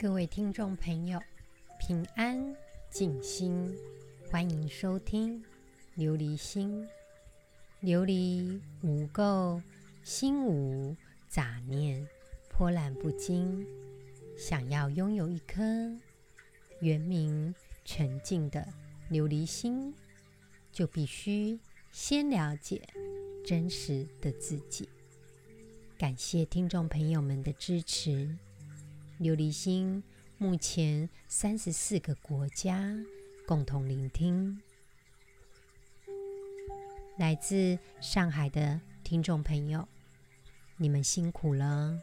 各位听众朋友，平安静心，欢迎收听琉璃心。琉璃无垢，心无杂念，波澜不惊。想要拥有一颗圆明澄净的琉璃心，就必须先了解真实的自己。感谢听众朋友们的支持。琉璃心目前三十四个国家共同聆听，来自上海的听众朋友，你们辛苦了，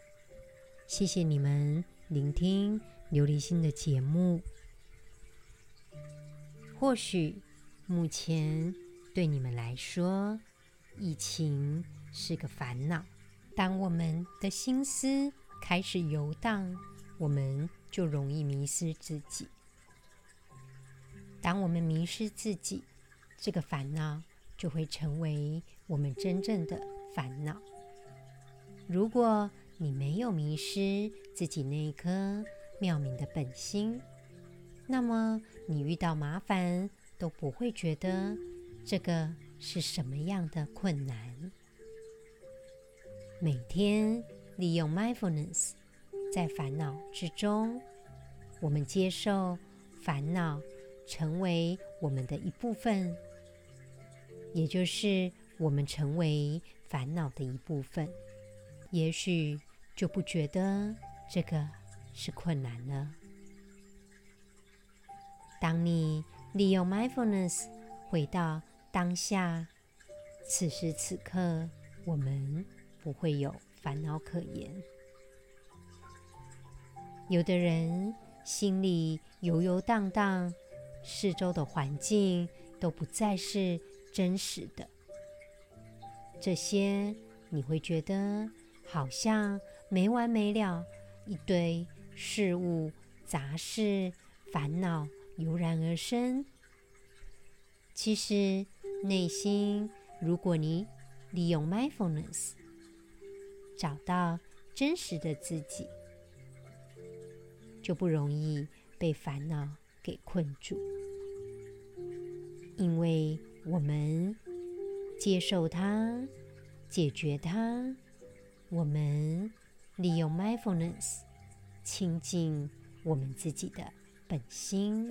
谢谢你们聆听琉璃心的节目。或许目前对你们来说，疫情是个烦恼，当我们的心思开始游荡。我们就容易迷失自己。当我们迷失自己，这个烦恼就会成为我们真正的烦恼。如果你没有迷失自己那一颗妙明的本心，那么你遇到麻烦都不会觉得这个是什么样的困难。每天利用 mindfulness。在烦恼之中，我们接受烦恼成为我们的一部分，也就是我们成为烦恼的一部分，也许就不觉得这个是困难了。当你利用 mindfulness 回到当下，此时此刻，我们不会有烦恼可言。有的人心里游游荡荡，四周的环境都不再是真实的。这些你会觉得好像没完没了，一堆事物、杂事、烦恼油然而生。其实内心，如果你利用 mindfulness，找到真实的自己。就不容易被烦恼给困住，因为我们接受它，解决它，我们利用 mindfulness 亲近我们自己的本心，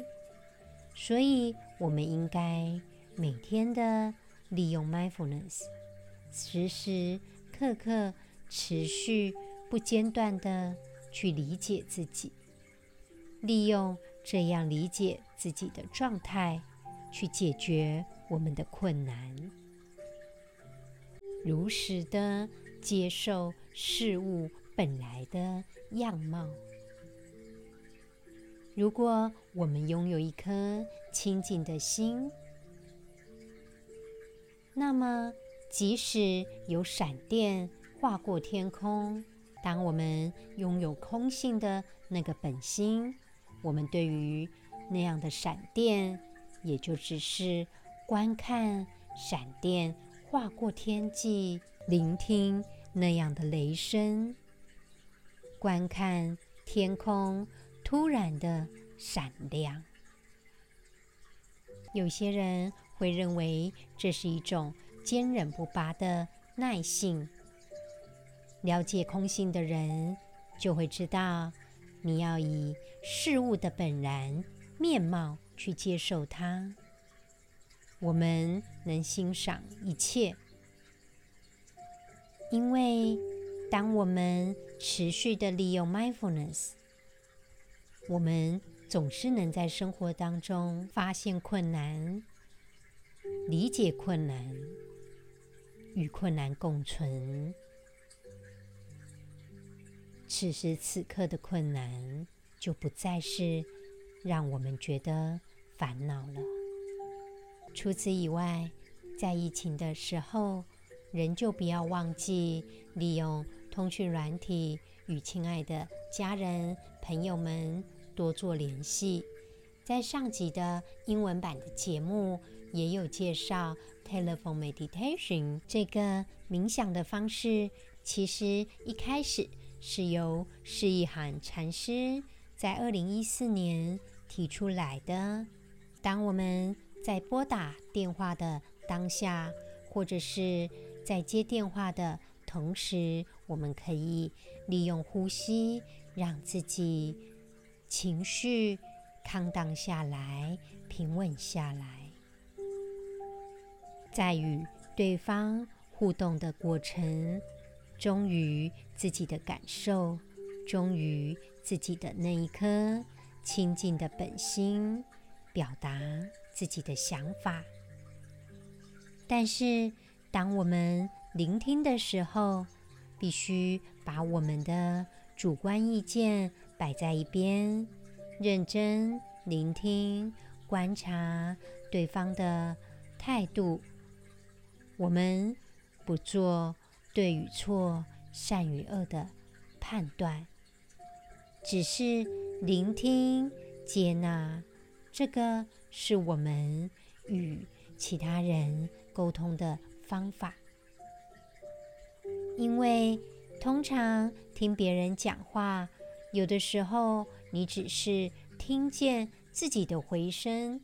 所以我们应该每天的利用 mindfulness，时时刻刻持续不间断的去理解自己。利用这样理解自己的状态，去解决我们的困难，如实的接受事物本来的样貌。如果我们拥有一颗清净的心，那么即使有闪电划过天空，当我们拥有空性的那个本心。我们对于那样的闪电，也就只是观看闪电划过天际，聆听那样的雷声，观看天空突然的闪亮。有些人会认为这是一种坚韧不拔的耐性。了解空性的人就会知道。你要以事物的本然面貌去接受它。我们能欣赏一切，因为当我们持续的利用 mindfulness，我们总是能在生活当中发现困难、理解困难、与困难共存。此时此刻的困难就不再是让我们觉得烦恼了。除此以外，在疫情的时候，仍旧不要忘记利用通讯软体与亲爱的家人、朋友们多做联系。在上集的英文版的节目也有介绍 Telephone Meditation 这个冥想的方式。其实一开始。是由释义涵禅师在二零一四年提出来的。当我们在拨打电话的当下，或者是在接电话的同时，我们可以利用呼吸，让自己情绪康荡下来、平稳下来。在与对方互动的过程，忠于自己的感受，忠于自己的那一颗清净的本心。表达自己的想法，但是当我们聆听的时候，必须把我们的主观意见摆在一边，认真聆听、观察对方的态度。我们不做对与错、善与恶的判断，只是聆听、接纳。这个是我们与其他人沟通的方法，因为通常听别人讲话，有的时候你只是听见自己的回声，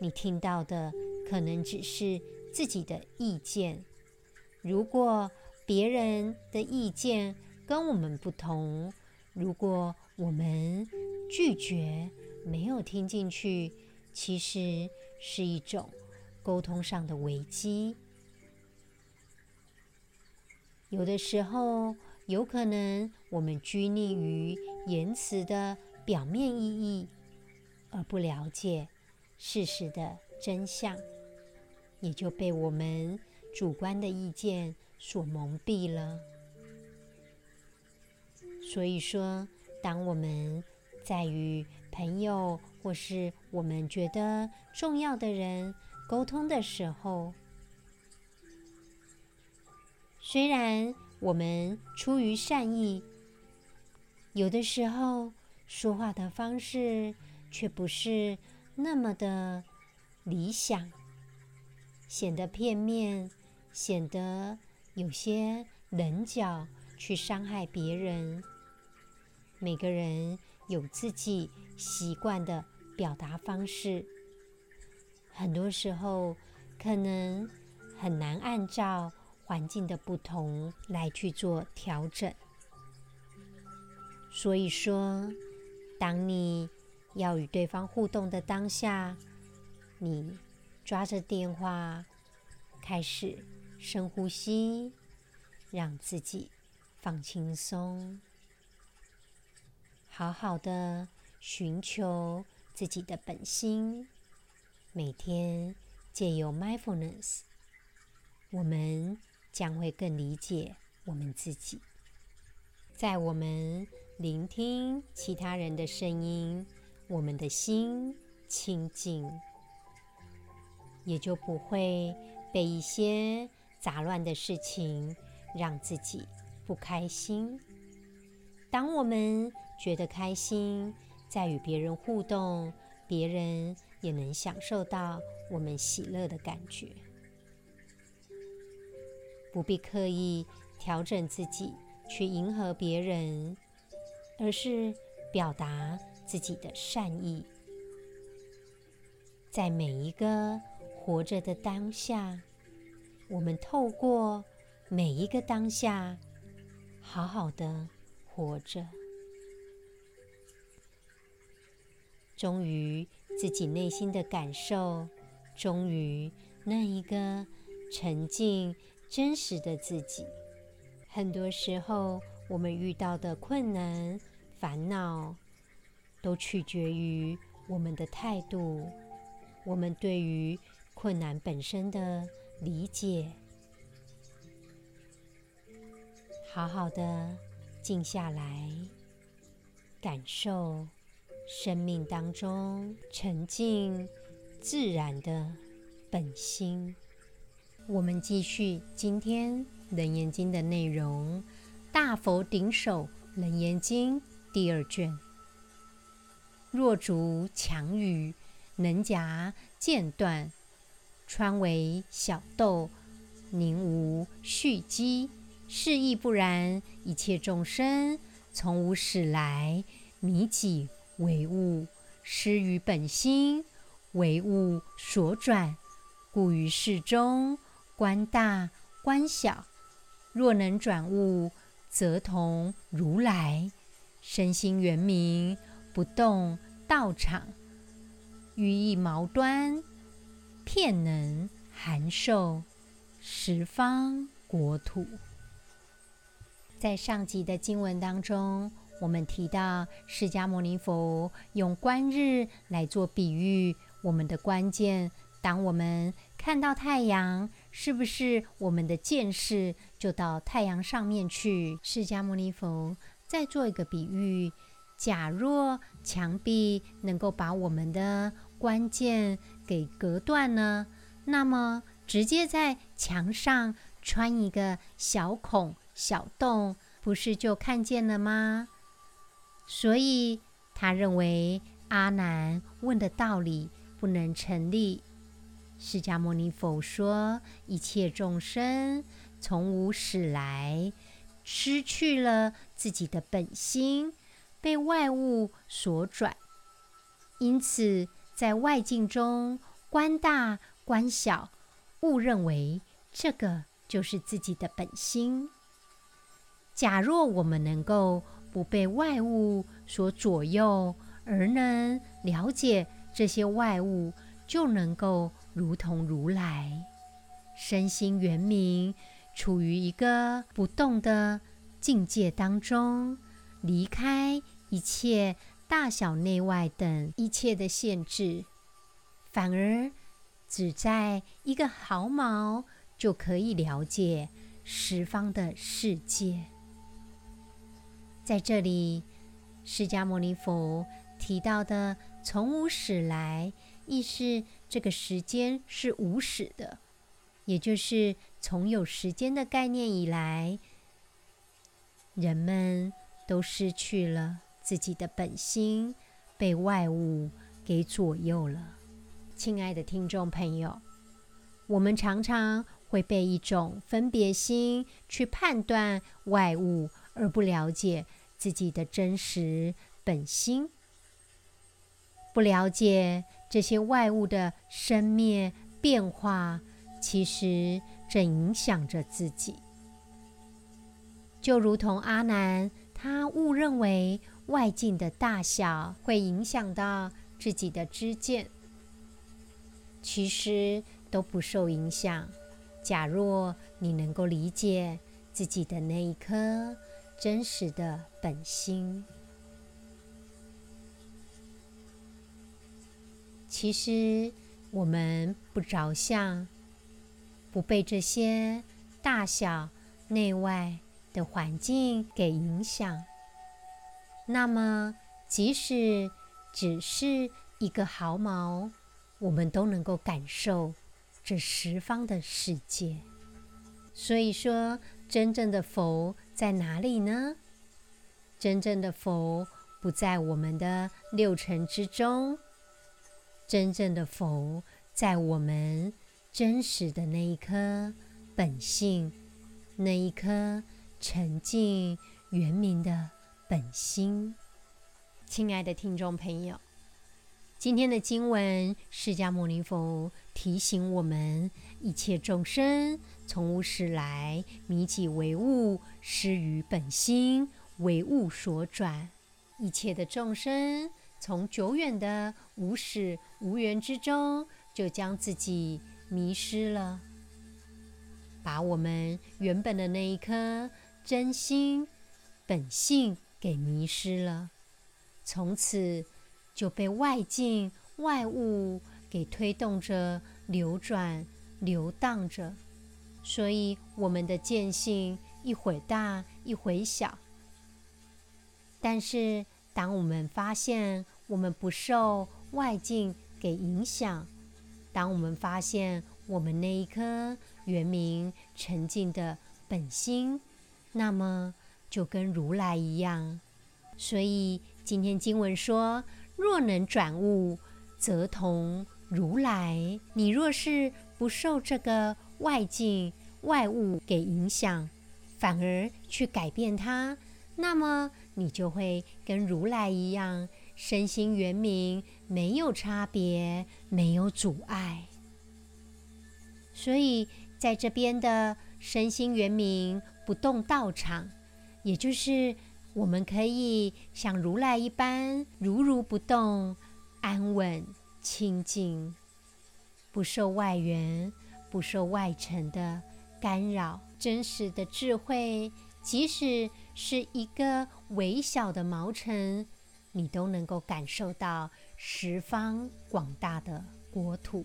你听到的可能只是自己的意见。如果别人的意见跟我们不同，如果我们拒绝，没有听进去，其实是一种沟通上的危机。有的时候，有可能我们拘泥于言辞的表面意义，而不了解事实的真相，也就被我们主观的意见所蒙蔽了。所以说，当我们在与朋友或是我们觉得重要的人沟通的时候，虽然我们出于善意，有的时候说话的方式却不是那么的理想，显得片面，显得有些棱角，去伤害别人。每个人有自己习惯的表达方式，很多时候可能很难按照环境的不同来去做调整。所以说，当你要与对方互动的当下，你抓着电话，开始深呼吸，让自己放轻松，好好的寻求。自己的本心，每天借由 mindfulness，我们将会更理解我们自己。在我们聆听其他人的声音，我们的心清净，也就不会被一些杂乱的事情让自己不开心。当我们觉得开心，在与别人互动，别人也能享受到我们喜乐的感觉，不必刻意调整自己去迎合别人，而是表达自己的善意。在每一个活着的当下，我们透过每一个当下，好好的活着。忠于自己内心的感受，忠于那一个沉静真实的自己。很多时候，我们遇到的困难、烦恼，都取决于我们的态度，我们对于困难本身的理解。好好的静下来，感受。生命当中沉静自然的本心。我们继续今天《楞严经》的内容，《大佛顶首楞严经》第二卷。若竹强语，能夹间断，川为小豆，宁无蓄积？是亦不然，一切众生从无始来，迷己。为物，失于本心，为物所转。故于事中观大观小。若能转悟，则同如来。身心圆明，不动道场。于一毛端，片能含受十方国土。在上集的经文当中，我们提到释迦牟尼佛用观日来做比喻，我们的关键。当我们看到太阳，是不是我们的见识就到太阳上面去？释迦牟尼佛再做一个比喻：假若墙壁能够把我们的关键给隔断呢？那么直接在墙上穿一个小孔、小洞，不是就看见了吗？所以他认为阿难问的道理不能成立。释迦牟尼佛说：“一切众生从无始来，失去了自己的本心，被外物所转，因此在外境中观大观小，误认为这个就是自己的本心。假若我们能够不被外物所左右，而能了解这些外物，就能够。”如同如来，身心圆明，处于一个不动的境界当中，离开一切大小内外等一切的限制，反而只在一个毫毛就可以了解十方的世界。在这里，释迦牟尼佛提到的“从无始来”，意是。这个时间是无始的，也就是从有时间的概念以来，人们都失去了自己的本心，被外物给左右了。亲爱的听众朋友，我们常常会被一种分别心去判断外物，而不了解自己的真实本心，不了解。这些外物的生灭变化，其实正影响着自己。就如同阿难，他误认为外境的大小会影响到自己的知见，其实都不受影响。假若你能够理解自己的那一颗真实的本心。其实，我们不着相，不被这些大小内外的环境给影响，那么即使只是一个毫毛，我们都能够感受这十方的世界。所以说，真正的佛在哪里呢？真正的佛不在我们的六尘之中。真正的佛在我们真实的那一颗本性，那一颗澄净圆明的本心。亲爱的听众朋友，今天的经文，释迦牟尼佛提醒我们：一切众生从无始来，迷己为物，失于本心，为物所转。一切的众生。从久远的无始无缘之中，就将自己迷失了，把我们原本的那一颗真心本性给迷失了，从此就被外境外物给推动着流转流荡着，所以我们的见性一会大一会小，但是当我们发现，我们不受外境给影响。当我们发现我们那一颗原明沉静的本心，那么就跟如来一样。所以今天经文说：若能转悟，则同如来。你若是不受这个外境外物给影响，反而去改变它，那么你就会跟如来一样。身心圆明没有差别，没有阻碍。所以在这边的身心圆明不动道场，也就是我们可以像如来一般如如不动、安稳、清净，不受外缘、不受外尘的干扰。真实的智慧，即使是一个微小的毛尘，你都能够感受到十方广大的国土。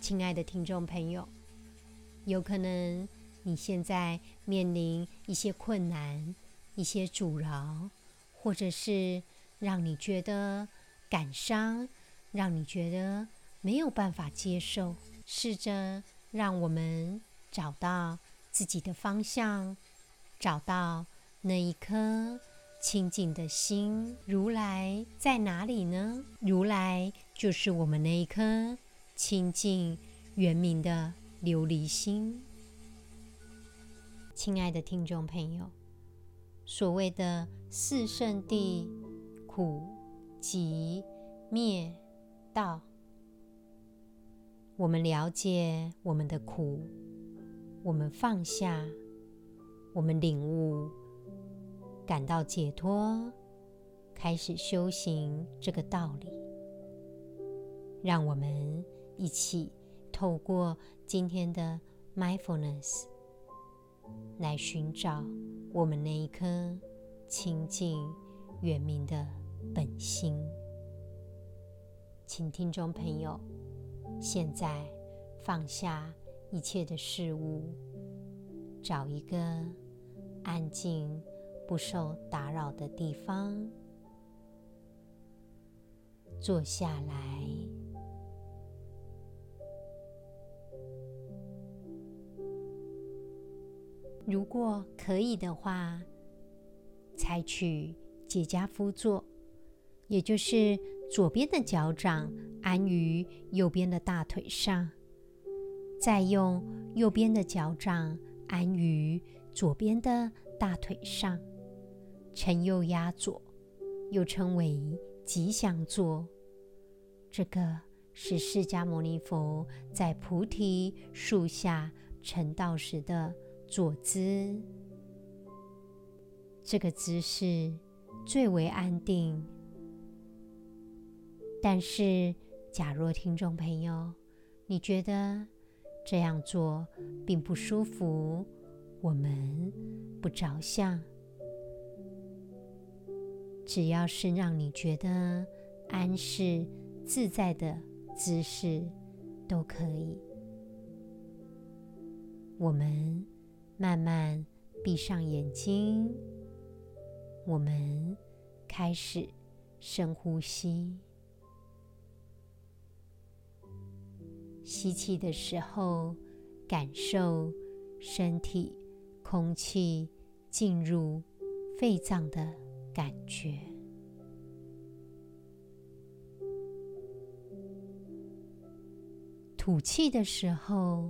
亲爱的听众朋友，有可能你现在面临一些困难、一些阻挠，或者是让你觉得感伤，让你觉得没有办法接受。试着让我们。找到自己的方向，找到那一颗清净的心。如来在哪里呢？如来就是我们那一颗清净圆明的琉璃心。亲爱的听众朋友，所谓的四圣谛，苦、集、灭、道，我们了解我们的苦。我们放下，我们领悟，感到解脱，开始修行这个道理。让我们一起透过今天的 mindfulness 来寻找我们那一颗清净圆明的本心。请听众朋友，现在放下。一切的事物，找一个安静、不受打扰的地方，坐下来。如果可以的话，采取跏趺趺坐，也就是左边的脚掌安于右边的大腿上。再用右边的脚掌安于左边的大腿上，承右压左，又称为吉祥坐。这个是释迦牟尼佛在菩提树下成道时的坐姿。这个姿势最为安定。但是，假若听众朋友，你觉得，这样做并不舒服，我们不着相。只要是让你觉得安适自在的姿势都可以。我们慢慢闭上眼睛，我们开始深呼吸。吸气的时候，感受身体空气进入肺脏的感觉；吐气的时候，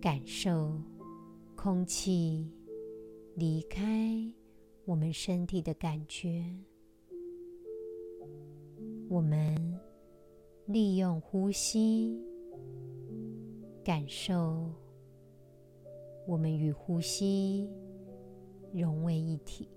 感受空气离开我们身体的感觉。我们利用呼吸。感受，我们与呼吸融为一体。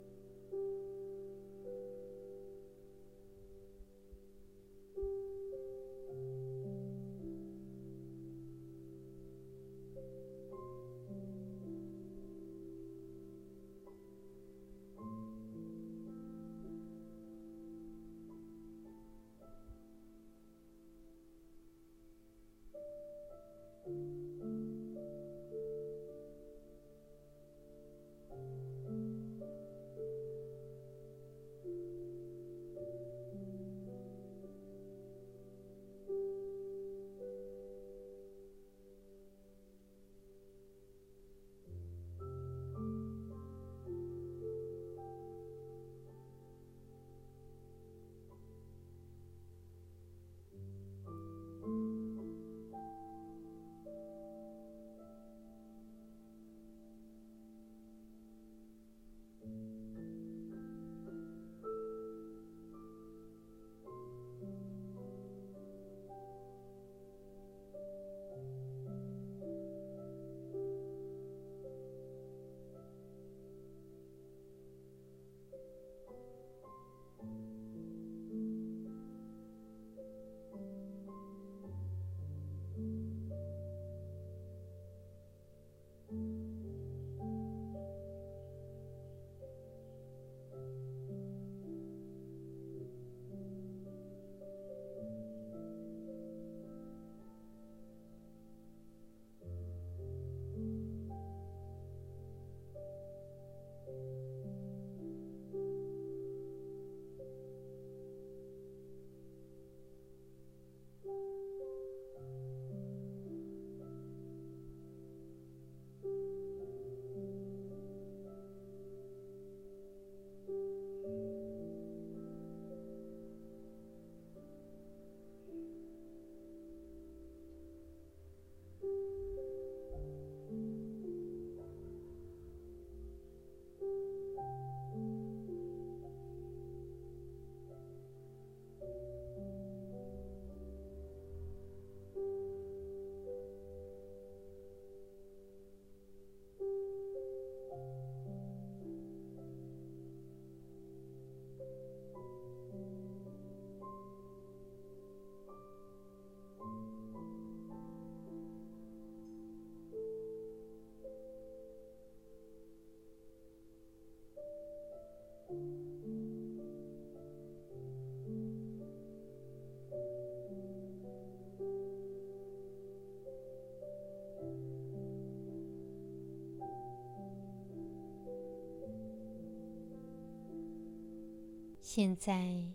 现在，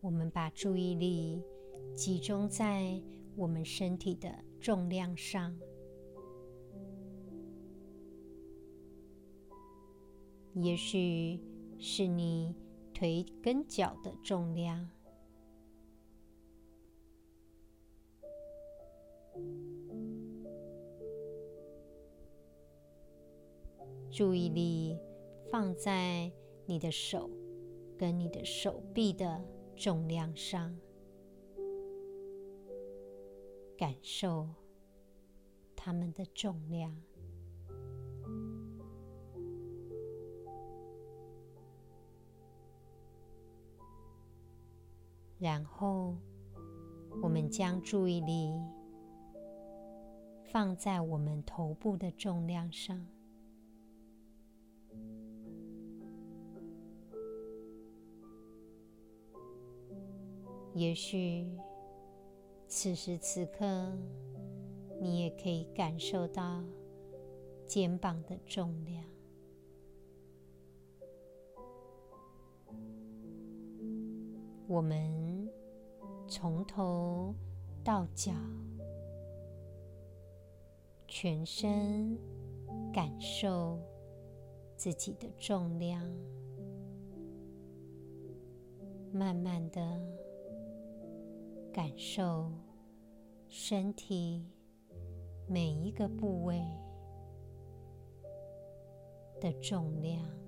我们把注意力集中在我们身体的重量上，也许是你腿跟脚的重量。注意力放在你的手跟你的手臂的重量上，感受它们的重量。然后，我们将注意力放在我们头部的重量上。也许此时此刻，你也可以感受到肩膀的重量。我们从头到脚，全身感受自己的重量，慢慢的。感受身体每一个部位的重量。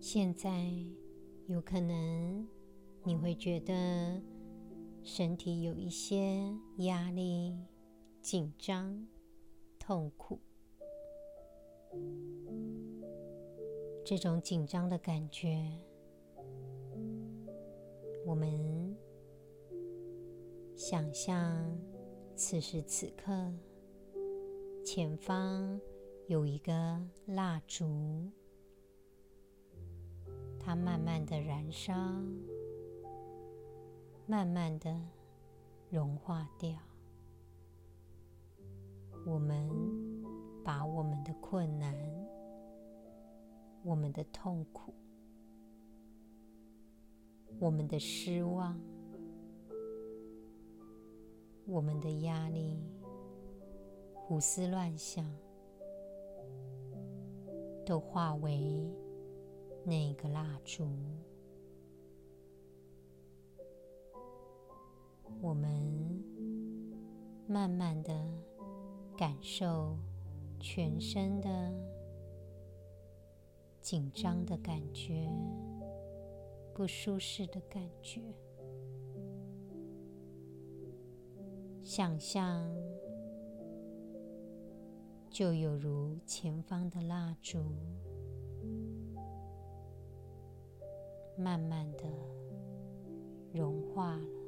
现在有可能你会觉得身体有一些压力、紧张、痛苦。这种紧张的感觉，我们想象此时此刻前方有一个蜡烛。它慢慢的燃烧，慢慢的融化掉。我们把我们的困难、我们的痛苦、我们的失望、我们的压力、胡思乱想，都化为。那个蜡烛，我们慢慢的感受全身的紧张的感觉，不舒适的感觉。想象就有如前方的蜡烛，慢慢的融化了。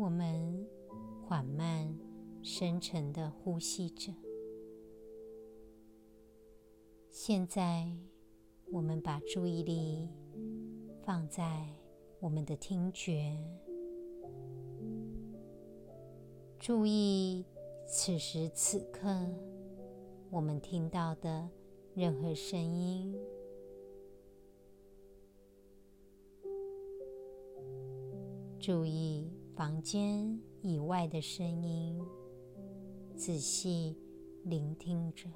我们缓慢、深沉地呼吸着。现在，我们把注意力放在我们的听觉，注意此时此刻我们听到的任何声音，注意。房间以外的声音，仔细聆听着。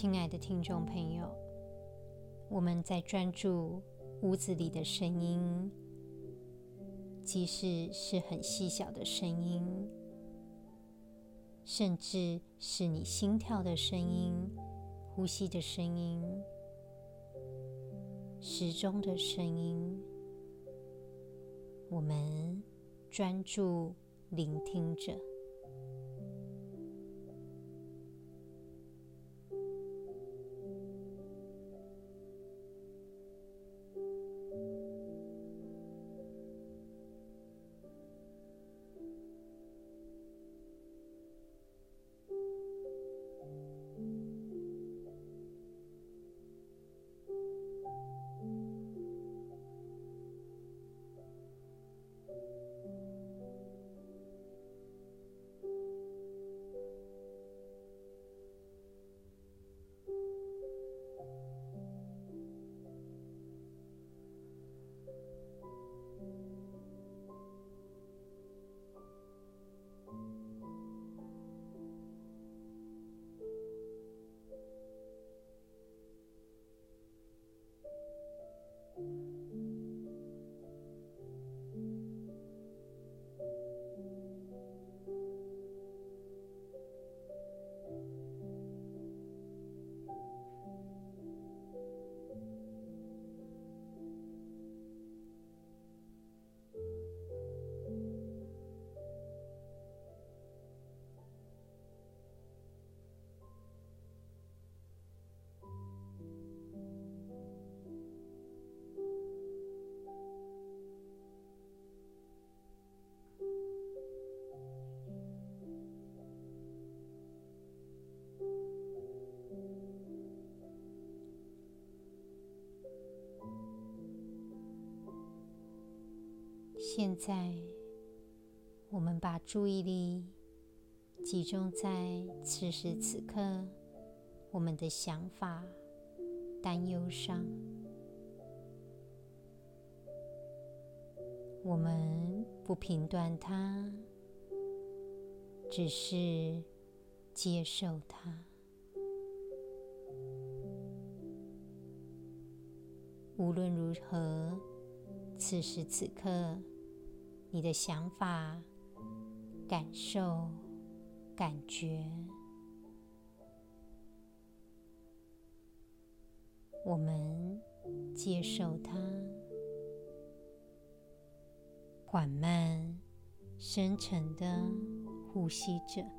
亲爱的听众朋友，我们在专注屋子里的声音，即使是很细小的声音，甚至是你心跳的声音、呼吸的声音、时钟的声音，我们专注聆听着。现在，我们把注意力集中在此时此刻我们的想法、担忧上。我们不评断它，只是接受它。无论如何，此时此刻，你的想法、感受、感觉，我们接受它，缓慢、深沉的呼吸着。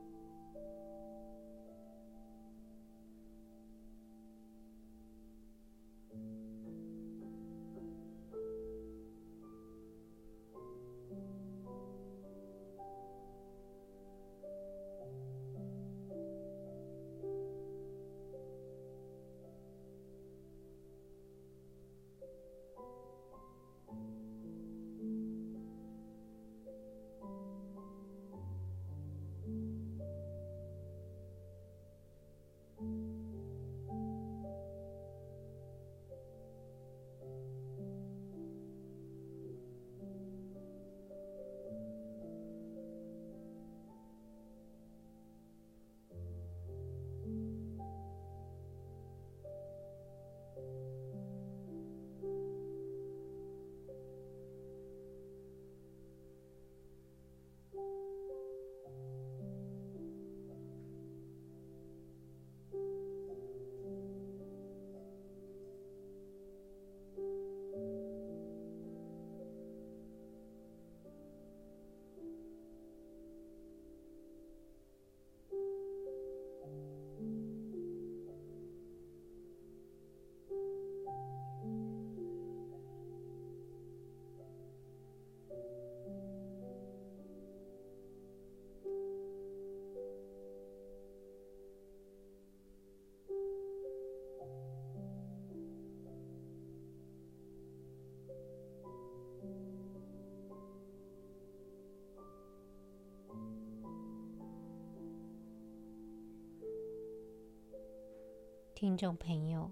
听众朋友，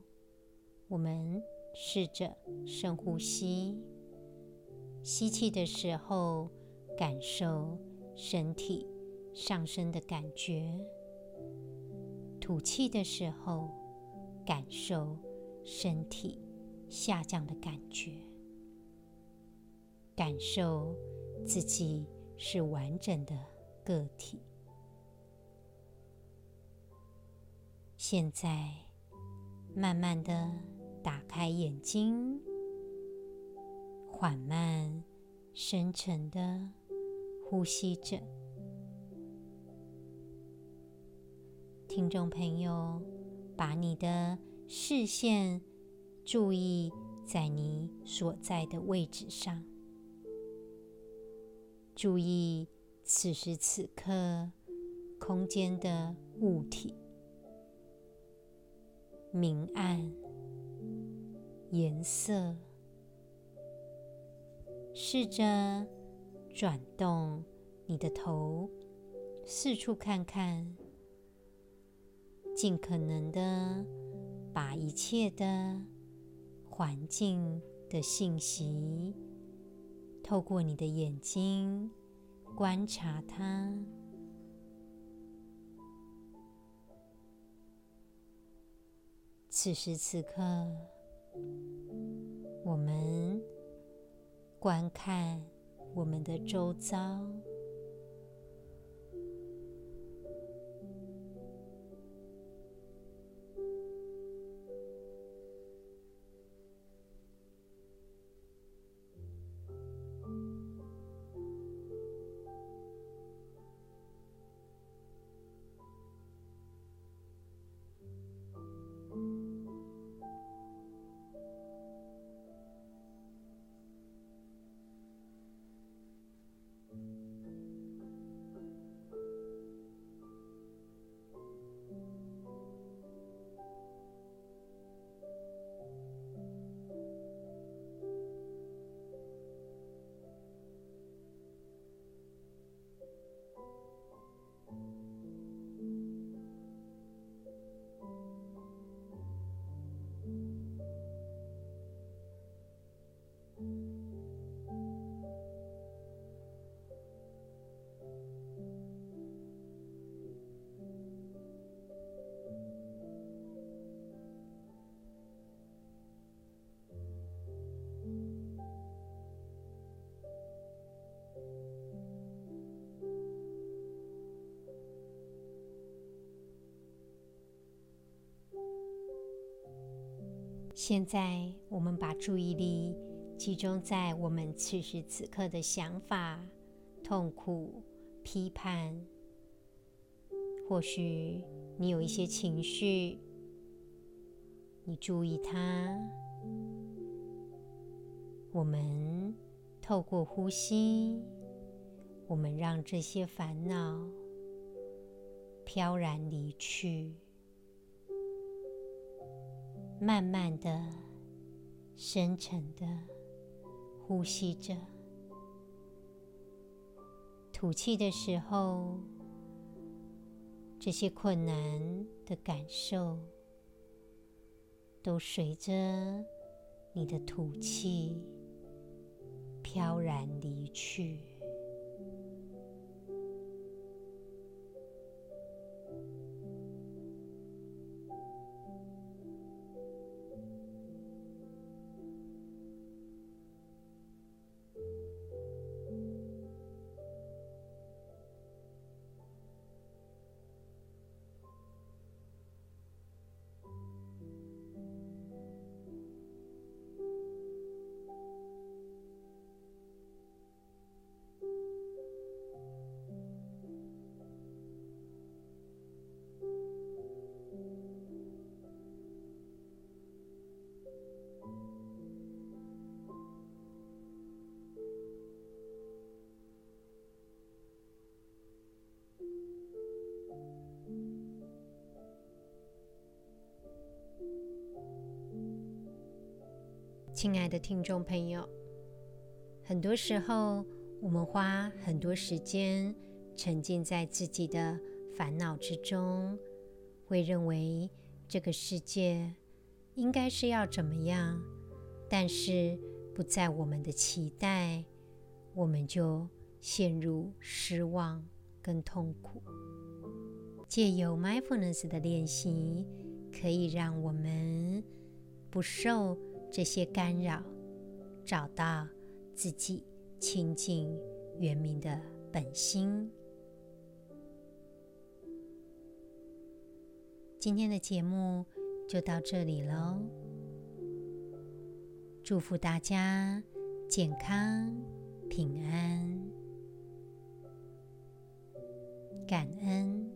我们试着深呼吸，吸气的时候，感受身体上升的感觉；吐气的时候，感受身体下降的感觉。感受自己是完整的个体。现在。慢慢的打开眼睛，缓慢、深沉的呼吸着。听众朋友，把你的视线注意在你所在的位置上，注意此时此刻空间的物体。明暗、颜色，试着转动你的头，四处看看，尽可能的把一切的环境的信息，透过你的眼睛观察它。此时此刻，我们观看我们的周遭。现在，我们把注意力集中在我们此时此刻的想法、痛苦、批判。或许你有一些情绪，你注意它。我们透过呼吸，我们让这些烦恼飘然离去。慢慢的、深沉的呼吸着，吐气的时候，这些困难的感受都随着你的吐气飘然离去。亲爱的听众朋友，很多时候我们花很多时间沉浸在自己的烦恼之中，会认为这个世界应该是要怎么样，但是不在我们的期待，我们就陷入失望跟痛苦。借由 mindfulness 的练习，可以让我们不受这些干扰，找到自己清净圆明的本心。今天的节目就到这里喽，祝福大家健康平安，感恩。